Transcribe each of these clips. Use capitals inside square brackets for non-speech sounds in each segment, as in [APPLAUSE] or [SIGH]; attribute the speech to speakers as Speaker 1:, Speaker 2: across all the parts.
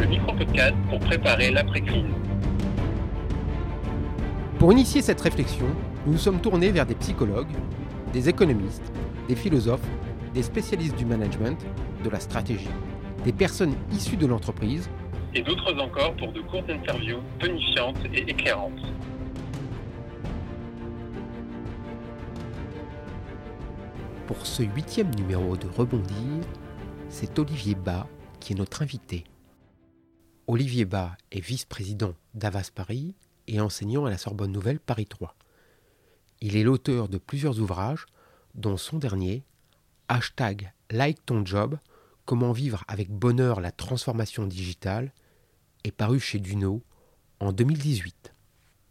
Speaker 1: le micro-podcast pour préparer l'après-crise.
Speaker 2: Pour initier cette réflexion, nous nous sommes tournés vers des psychologues, des économistes, des philosophes, des spécialistes du management, de la stratégie, des personnes issues de l'entreprise,
Speaker 1: et d'autres encore pour de courtes interviews tonifiantes et éclairantes.
Speaker 2: Pour ce huitième numéro de Rebondir, c'est Olivier Bas qui est notre invité. Olivier Bas est vice-président d'Avas Paris et enseignant à la Sorbonne Nouvelle Paris 3. Il est l'auteur de plusieurs ouvrages, dont son dernier, Hashtag Like ton job, comment vivre avec bonheur la transformation digitale, est paru chez Duno en 2018.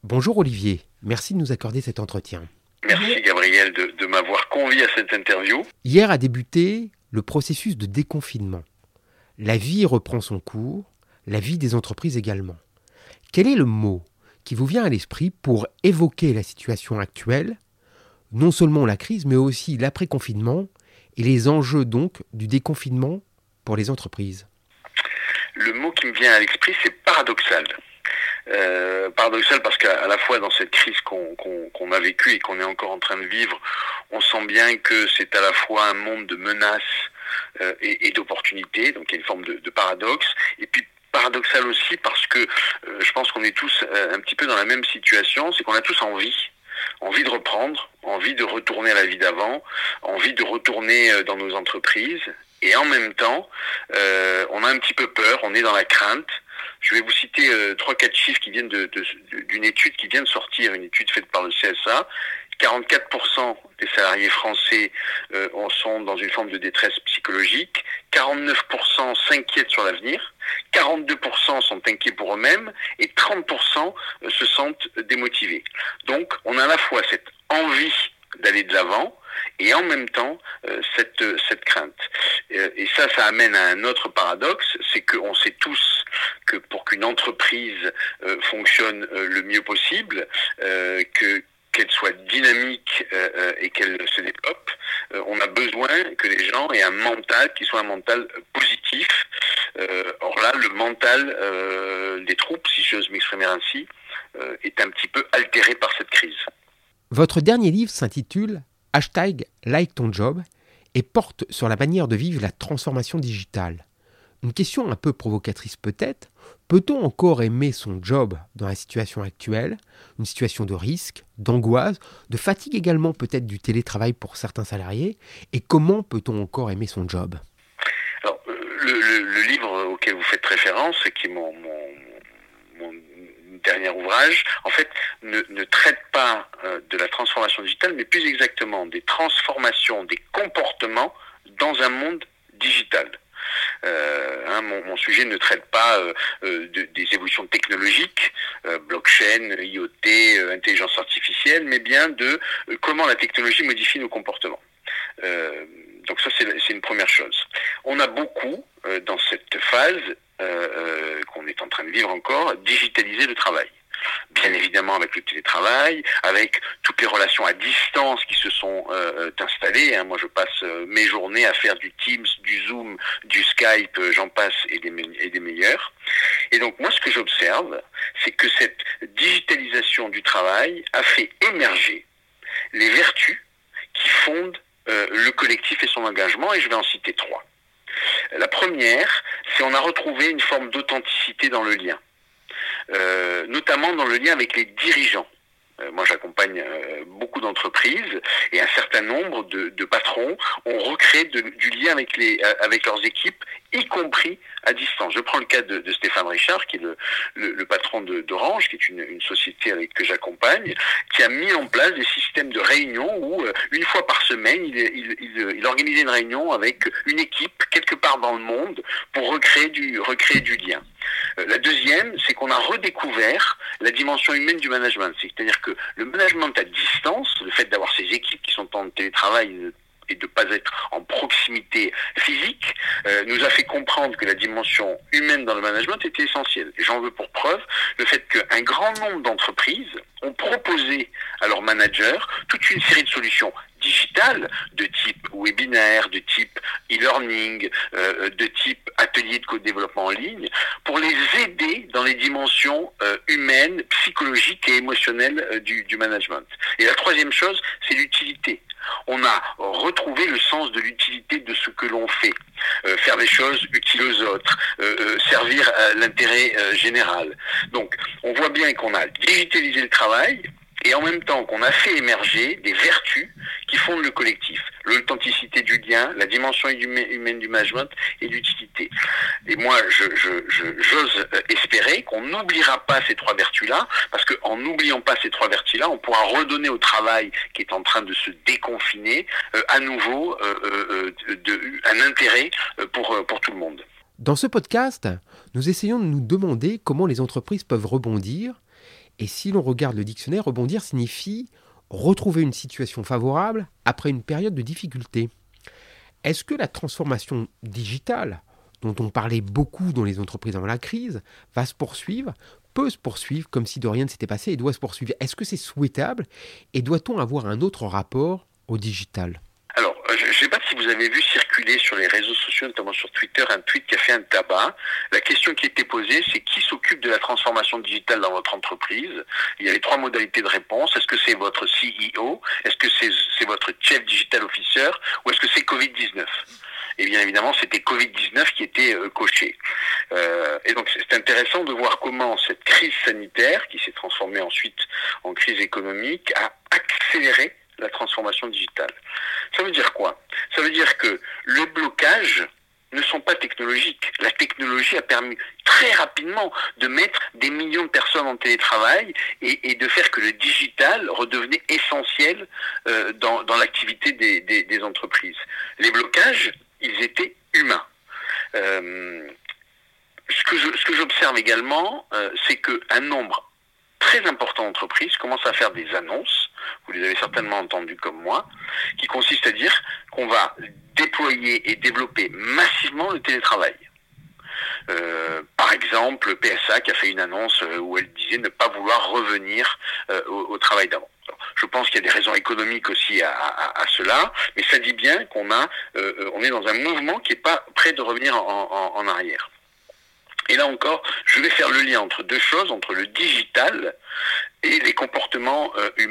Speaker 2: Bonjour Olivier, merci de nous accorder cet entretien.
Speaker 3: Merci Gabriel de, de m'avoir convié à cette interview.
Speaker 2: Hier a débuté le processus de déconfinement. La vie reprend son cours, la vie des entreprises également. Quel est le mot qui vous vient à l'esprit pour évoquer la situation actuelle, non seulement la crise, mais aussi l'après-confinement et les enjeux donc du déconfinement pour les entreprises?
Speaker 3: Le mot qui me vient à l'esprit, c'est paradoxal. Euh, paradoxal parce qu'à la fois dans cette crise qu'on a vécue et qu'on est encore en train de vivre, on sent bien que c'est à la fois un monde de menaces euh, et, et d'opportunités, donc il y a une forme de, de paradoxe, et puis paradoxal aussi parce que euh, je pense qu'on est tous euh, un petit peu dans la même situation, c'est qu'on a tous envie, envie de reprendre, envie de retourner à la vie d'avant, envie de retourner euh, dans nos entreprises, et en même temps, on a un petit peu peur, on est dans la crainte. Je vais vous citer trois, quatre chiffres qui viennent d'une étude qui vient de sortir, une étude faite par le CSA. 44% des salariés français euh, sont dans une forme de détresse psychologique. 49% s'inquiètent sur l'avenir. 42% sont inquiets pour eux-mêmes et 30% euh, se sentent démotivés. Donc, on a à la fois cette envie d'aller de l'avant et en même temps euh, cette, euh, cette crainte. Euh, Et ça, ça amène à un autre paradoxe, c'est qu'on sait tous que pour qu'une entreprise euh, fonctionne euh, le mieux possible, que qu'elle soit dynamique euh, euh, et qu'elle se développe, euh, on a besoin que les gens aient un mental qui soit un mental positif. Or là, le mental des troupes, si j'ose m'exprimer ainsi, est un petit peu altéré par cette crise.
Speaker 2: Votre dernier livre s'intitule Hashtag Like ton job et porte sur la manière de vivre la transformation digitale. Une question un peu provocatrice peut-être, peut-on encore aimer son job dans la situation actuelle, une situation de risque, d'angoisse, de fatigue également peut-être du télétravail pour certains salariés, et comment peut-on encore aimer son job?
Speaker 3: Alors, euh, le, livre auquel vous faites référence, qui est mon, dernier ouvrage, en fait, ne, ne traite pas euh, de la transformation digitale, mais plus exactement des transformations des comportements dans un monde digital. Euh, hein, mon, sujet ne traite pas euh, euh, de- des évolutions technologiques, blockchain, IoT, intelligence artificielle, mais bien de comment la technologie modifie nos comportements. Donc ça, c'est une première chose. On a beaucoup, dans cette phase qu'on est en train de vivre encore, digitalisé le travail. Bien évidemment avec le télétravail, avec toutes les relations à distance qui se sont euh, installées. hein. Moi, je passe euh, mes journées à faire du Teams, du Zoom, du Skype, euh, j'en passe et des, meilleurs. Et donc moi, ce que j'observe, c'est que cette digitalisation du travail a fait émerger les vertus qui fondent euh, le collectif et son engagement, et je vais en citer trois. La première, c'est on a retrouvé une forme d'authenticité dans le lien, Euh, notamment dans le lien avec les dirigeants. Euh, moi, j'accompagne euh, beaucoup d'entreprises et un certain nombre de, patrons ont recréé du lien avec, les, avec leurs équipes, y compris à distance. Je prends le cas de, Stéphane Richard, qui est le, patron d'Orange, qui est une, société que j'accompagne, qui a mis en place des systèmes de réunion où, une fois par semaine, il, il, il, il organisait une réunion avec une équipe quelque part dans le monde pour recréer du, recréer du lien. La deuxième, c'est qu'on a redécouvert la dimension humaine du management. C'est-à-dire que le management à distance, le fait d'avoir ces équipes qui sont en télétravail et de ne pas être en proximité physique, euh, nous a fait comprendre que la dimension humaine dans le management était essentielle. J'en veux pour preuve le fait qu'un grand nombre d'entreprises ont proposé à leurs managers toute une série de solutions digitales de type webinaire, de type e-learning, euh, de type atelier de co-développement en ligne, pour les aider dans les dimensions euh, humaines, psychologiques et émotionnelles du, management. Et la troisième chose, c'est l'utilité on a retrouvé le sens de l'utilité de ce que l'on fait. Euh, faire des choses utiles aux autres, euh, euh, servir l'intérêt général. Donc, on voit bien qu'on a digitalisé le travail, et en même temps qu'on a fait émerger des vertus qui fondent le collectif. L'authenticité du lien, la dimension humaine du management et l'utilité. Et moi, j'ose espérer qu'on n'oubliera pas ces trois vertus-là, parce qu'en n'oubliant pas ces trois vertus-là, on pourra redonner au travail qui est en train de se déconfiner euh, à nouveau euh, euh, un intérêt pour, pour tout le monde.
Speaker 2: Dans ce podcast, nous essayons de nous demander comment les entreprises peuvent rebondir et si l'on regarde le dictionnaire, rebondir signifie retrouver une situation favorable après une période de difficulté. Est-ce que la transformation digitale, dont on parlait beaucoup dans les entreprises avant la crise, va se poursuivre, peut se poursuivre comme si de rien ne s'était passé et doit se poursuivre? Est-ce que c'est souhaitable et doit-on avoir un autre rapport au digital?
Speaker 3: Je ne sais pas si vous avez vu circuler sur les réseaux sociaux, notamment sur Twitter, un tweet qui a fait un tabac. La question qui était posée, c'est qui s'occupe de la transformation digitale dans votre entreprise? Il y avait trois modalités de réponse. Est-ce que c'est votre CEO Est-ce que c'est votre Chief Digital Officer? Ou est-ce que c'est Covid-19 et bien évidemment, c'était Covid-19 qui était euh, coché. Euh, et donc, c'est intéressant de voir comment cette crise sanitaire, qui s'est transformée ensuite en crise économique, a accéléré la transformation digitale. Ça veut dire quoi? Ça veut dire que les blocages ne sont pas technologiques. La technologie a permis très rapidement de mettre des millions de personnes en télétravail et, de faire que le digital redevenait essentiel euh, dans, l'activité des, entreprises. Les blocages, ils étaient humains. Euh, ce que j'observe également, euh, c'est qu'un nombre très important d'entreprises commencent à faire des annonces, vous les avez certainement entendues comme moi, qui consistent à dire qu'on va déployer et développer massivement le télétravail. Euh, par exemple, PSA qui a fait une annonce euh, où elle disait ne pas vouloir revenir euh, au, travail d'avant. Je pense qu'il y a des raisons économiques aussi à, cela, mais ça dit bien qu'on a, on est dans un mouvement qui n'est pas prêt de revenir en arrière. Et là encore, je vais faire le lien entre deux choses, entre le digital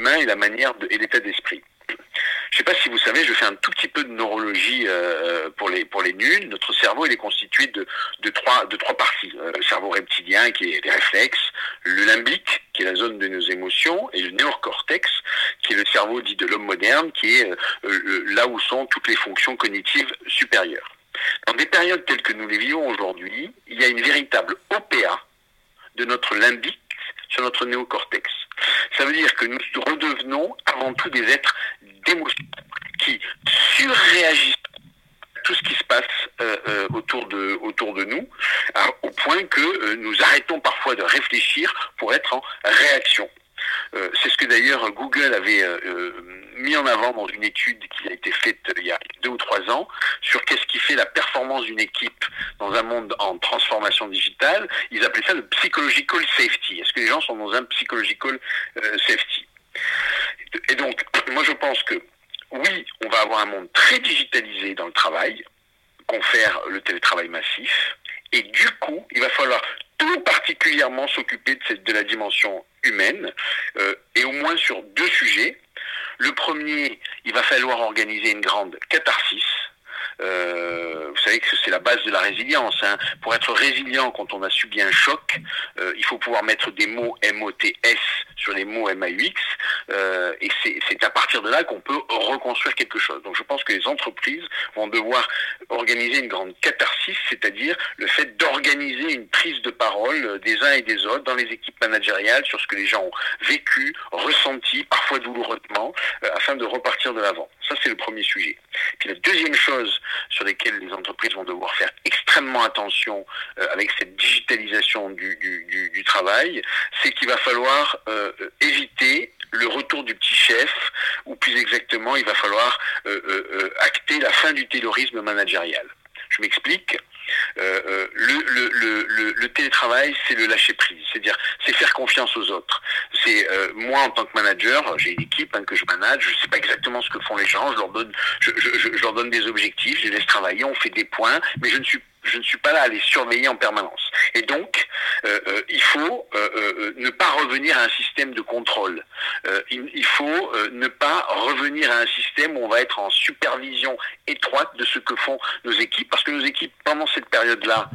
Speaker 3: euh, et la manière et l'état d'esprit. Je ne sais pas si vous savez, je fais un tout petit peu de neurologie euh, pour les pour les nuls. Notre cerveau il est constitué de, de trois de trois parties. Euh, le cerveau reptilien qui est les réflexes, le limbique qui est la zone de nos émotions et le néocortex qui est le cerveau dit de l'homme moderne qui est là où sont toutes les fonctions cognitives supérieures. Dans des périodes telles que nous les vivons aujourd'hui, il y a une véritable OPA de notre limbique sur notre néocortex. Ça veut dire que nous redevenons avant tout des êtres d'émotion qui surréagissent à tout ce qui se passe euh, euh, autour, de, nous, au point que euh, nous arrêtons parfois de réfléchir pour être en réaction. Euh, c'est ce que d'ailleurs Google avait euh, euh, mis en avant dans une étude qui a été faite il y a deux ou trois ans sur qu'est-ce qui fait la performance d'une équipe dans un monde en transformation digitale. Ils appelaient ça le psychological safety. Est-ce que les gens sont dans un psychological safety? Et donc, [CLEARS THROAT] moi je pense que oui, on va avoir un monde très digitalisé dans le travail, confère le télétravail massif, et du coup, il va falloir tout particulièrement s'occuper de, de, la dimension humaine, euh, et au moins sur deux sujets. Le premier, il va falloir organiser une grande catharsis. Euh, vous savez que c'est la base de la résilience. Hein. Pour être résilient quand on a subi un choc, euh, il faut pouvoir mettre des mots M-O-T-S sur les mots M-A-U-X. Et c'est à partir de là qu'on peut reconstruire quelque chose. Donc je pense que les entreprises vont devoir organiser une grande catharsis c'est-à-dire le fait d'organiser une prise de parole des uns et des autres dans les équipes managériales sur ce que les gens ont vécu, ressenti, parfois douloureusement, afin de repartir de l'avant. Ça, c'est le premier sujet. Puis la deuxième chose sur laquelle les entreprises vont devoir faire extrêmement attention avec cette digitalisation du, travail, c'est qu'il va falloir éviter le retour du petit chef, ou plus exactement, il va falloir euh, euh, euh, acter la fin du terrorisme managérial. Je m'explique. le, télétravail, c'est le lâcher prise, c'est-à-dire c'est faire confiance aux autres. C'est moi en tant que manager, j'ai une équipe hein, que je manage, je ne sais pas exactement ce que font les gens, je leur donne, je, je, leur donne des objectifs, je les laisse travailler, on fait des points, mais je ne suis je ne suis pas là à les surveiller en permanence. Et donc, euh, euh, il faut euh, ne pas revenir à un système de contrôle. il, faut ne pas revenir à un système où on va être en supervision étroite de ce que font nos équipes, parce que nos équipes, pendant cette période-là,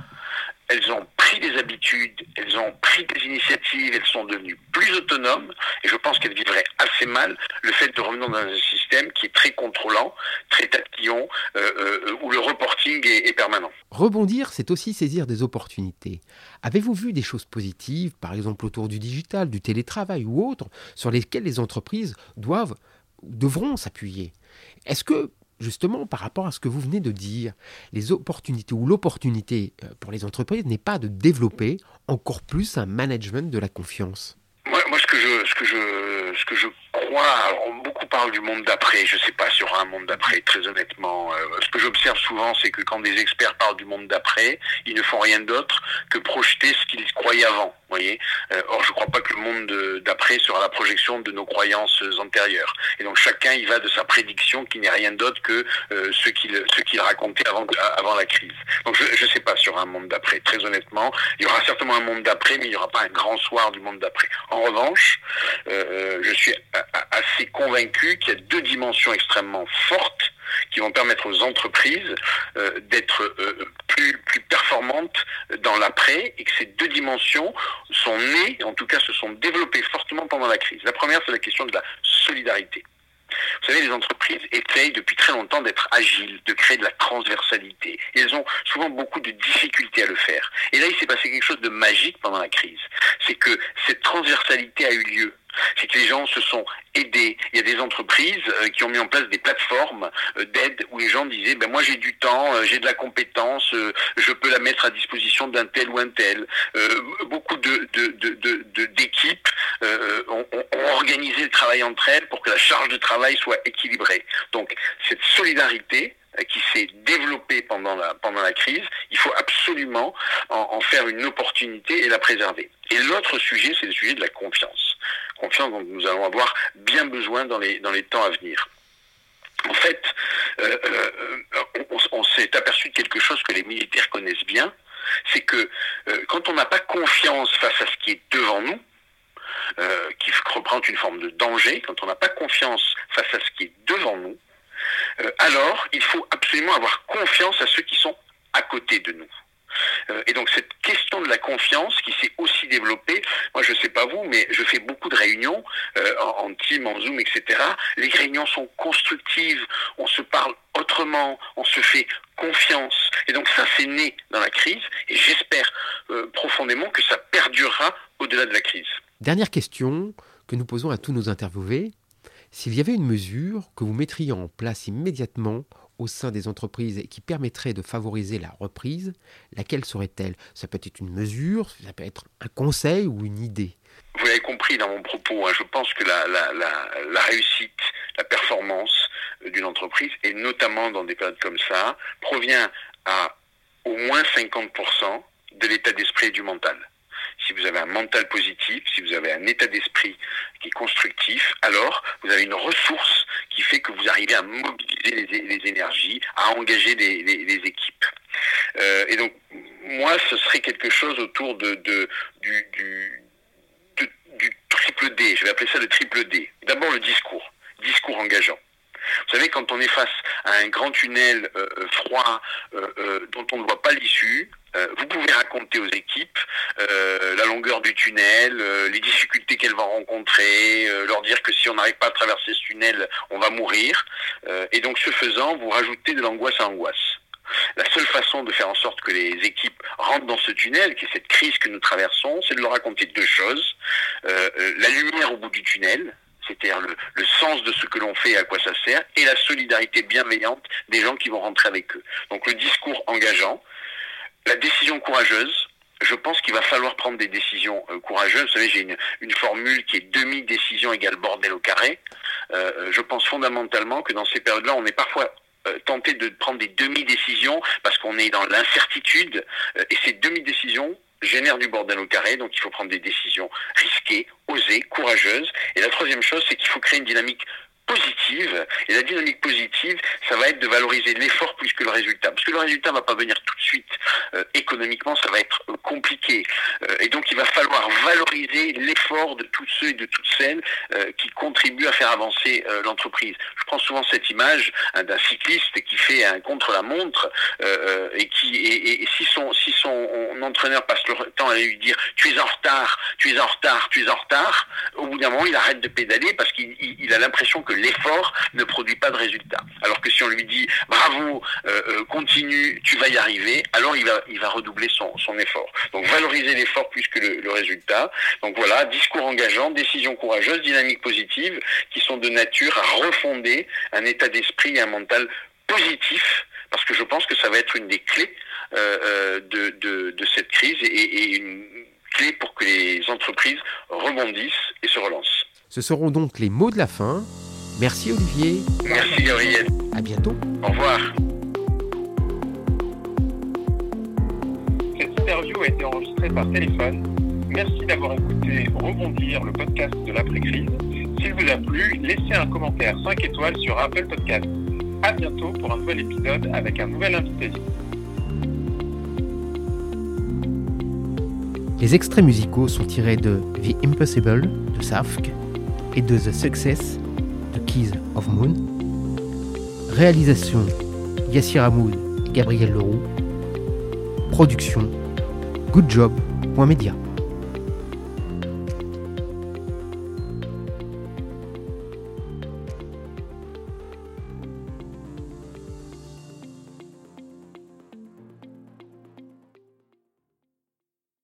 Speaker 3: elles ont pris des habitudes, elles ont pris des initiatives, elles sont devenues plus autonomes, et je pense qu'elles vivraient assez mal le fait de revenir dans un système qui est très contrôlant, très tatillon, euh, euh, où le reporting est, permanent.
Speaker 2: Rebondir, c'est aussi saisir des opportunités. Avez-vous vu des choses positives, par exemple autour du digital, du télétravail ou autres, sur lesquelles les entreprises doivent, devront s'appuyer? Est-ce que justement par rapport à ce que vous venez de dire, les opportunités ou l'opportunité euh, pour les entreprises n'est pas de développer encore plus un management de la confiance
Speaker 3: je, ce que je, ce que je crois, beaucoup parlent du monde d'après. Je sais pas sur un monde d'après, très honnêtement. Euh, ce que j'observe souvent, c'est que quand des experts parlent du monde d'après, ils ne font rien d'autre que projeter ce qu'ils croyaient avant. Voyez. Euh, or, je crois pas que le monde d'après sera la projection de nos croyances antérieures. Et donc, chacun y va de sa prédiction, qui n'est rien d'autre que euh, ce qu'il ce qu'il racontait avant avant la crise. Donc, je ne sais pas sur un monde d'après. Très honnêtement, il y aura certainement un monde d'après, mais il n'y aura pas un grand soir du monde d'après. En revanche, je suis assez convaincu qu'il y a deux dimensions extrêmement fortes qui vont permettre aux entreprises euh, d'être euh, plus performantes dans l'après et que ces deux dimensions sont nées, en tout cas se sont développées fortement pendant la crise. La première, c'est la question de la solidarité. Vous savez, les entreprises essayent depuis très longtemps d'être agiles, de créer de la transversalité. Elles ont souvent beaucoup de difficultés à le faire. Et là, il s'est passé quelque chose de magique pendant la crise. C'est que cette transversalité a eu lieu c'est que les gens se sont aidés. Il y a des entreprises euh, qui ont mis en place des plateformes euh, d'aide où les gens disaient ben moi j'ai du temps, euh, j'ai de la compétence, je peux la mettre à disposition d'un tel ou un tel. beaucoup de, d'équipes ont, organisé le travail entre elles pour que la charge de travail soit équilibrée. Donc cette solidarité qui s'est développée pendant la, pendant la crise, il faut absolument en, en faire une opportunité et la préserver. Et l'autre sujet, c'est le sujet de la confiance confiance dont nous allons avoir bien besoin dans les, dans les temps à venir. En fait, euh, euh, on, s'est aperçu de quelque chose que les militaires connaissent bien, c'est que euh, quand on n'a pas confiance face à ce qui est devant nous, qui représente une forme de danger, quand on n'a pas confiance face à ce qui est devant nous, alors il faut absolument avoir confiance à ceux qui sont à côté de nous. Euh, et donc cette question de la confiance qui s'est aussi développée, moi je ne sais pas vous, mais je fais beaucoup de réunions euh, en, team, en Zoom, etc. Les réunions sont constructives, on se parle autrement, on se fait confiance. Et donc ça c'est né dans la crise et j'espère euh, profondément que ça perdurera au-delà de la crise.
Speaker 2: Dernière question que nous posons à tous nos interviewés. S'il y avait une mesure que vous mettriez en place immédiatement au sein des entreprises qui permettrait de favoriser la reprise, laquelle serait-elle? Ça peut être une mesure, ça peut être un conseil ou une idée.
Speaker 3: Vous l'avez compris dans mon propos, hein, je pense que la, la, réussite, la performance d'une entreprise, et notamment dans des périodes comme ça, provient à au moins 50% de l'état d'esprit et du mental si vous avez un mental positif, si vous avez un état d'esprit qui est constructif, alors vous avez une ressource qui fait que vous arrivez à mobiliser les, énergies, à engager les, équipes. Euh, et donc, moi, ce serait quelque chose autour de, du, triple D. Je vais appeler ça le triple D. D'abord, le discours. Discours engageant. Vous savez, quand on est face à un grand tunnel euh, euh, froid dont on ne voit pas l'issue, vous pouvez raconter aux équipes la longueur du tunnel, les difficultés qu'elles vont rencontrer, leur dire que si on n'arrive pas à traverser ce tunnel, on va mourir. et donc, ce faisant, vous rajoutez de l'angoisse à l'angoisse. La seule façon de faire en sorte que les équipes rentrent dans ce tunnel, qui est cette crise que nous traversons, c'est de leur raconter deux choses. Euh, euh, la lumière au bout du tunnel, c'est-à-dire le, sens de ce que l'on fait et à quoi ça sert, et la solidarité bienveillante des gens qui vont rentrer avec eux. Donc le discours engageant, la décision courageuse, je pense qu'il va falloir prendre des décisions euh, courageuses. Vous savez, j'ai une, formule qui est demi-décision égale bordel au carré. Euh, je pense fondamentalement que dans ces périodes-là, on est parfois euh, tenté de prendre des demi-décisions parce qu'on est dans l'incertitude. Et ces demi-décisions génèrent du bordel au carré, donc il faut prendre des décisions risquées, osées, courageuses. Et la troisième chose, c'est qu'il faut créer une dynamique positive. Et la dynamique positive, ça va être de valoriser l'effort plus que le résultat. Parce que le résultat va pas venir tout de suite. Euh, économiquement, ça va être euh, compliqué. Euh, et donc, il va falloir valoriser l'effort de tous ceux et de toutes celles qui contribuent à faire avancer l'entreprise. Je prends souvent cette image hein, d'un cycliste qui fait un contre-la-montre et qui et, si son si son entraîneur passe le temps à lui dire tu es en retard, tu es en retard, tu es en retard, au bout d'un moment, il arrête de pédaler parce qu'il il a l'impression que l'effort ne produit pas de résultat. Alors que si on lui dit bravo, euh, continue, tu vas y arriver, alors il va, il va redoubler son, son effort. Donc valoriser l'effort plus que le, le, résultat. Donc voilà, discours engageant, décision courageuse, dynamique positive, qui sont de nature à refonder un état d'esprit et un mental positif, parce que je pense que ça va être une des clés euh, de, de, de, cette crise et, et une clé pour que les entreprises rebondissent et se relancent.
Speaker 2: Ce seront donc les mots de la fin. Merci Olivier.
Speaker 3: Merci Gabriel.
Speaker 2: À bientôt.
Speaker 3: Au revoir.
Speaker 1: Cette interview a été enregistrée par téléphone. Merci d'avoir écouté Rebondir, le podcast de l'après-crise. S'il vous a plu, laissez un commentaire 5 étoiles sur Apple Podcast. À bientôt pour un nouvel épisode avec un nouvel invité.
Speaker 2: Les extraits musicaux sont tirés de The Impossible de Safk et de The Success Keys of Moon. Réalisation Yassir Hamoud et Gabriel Leroux. Production goodjob.media.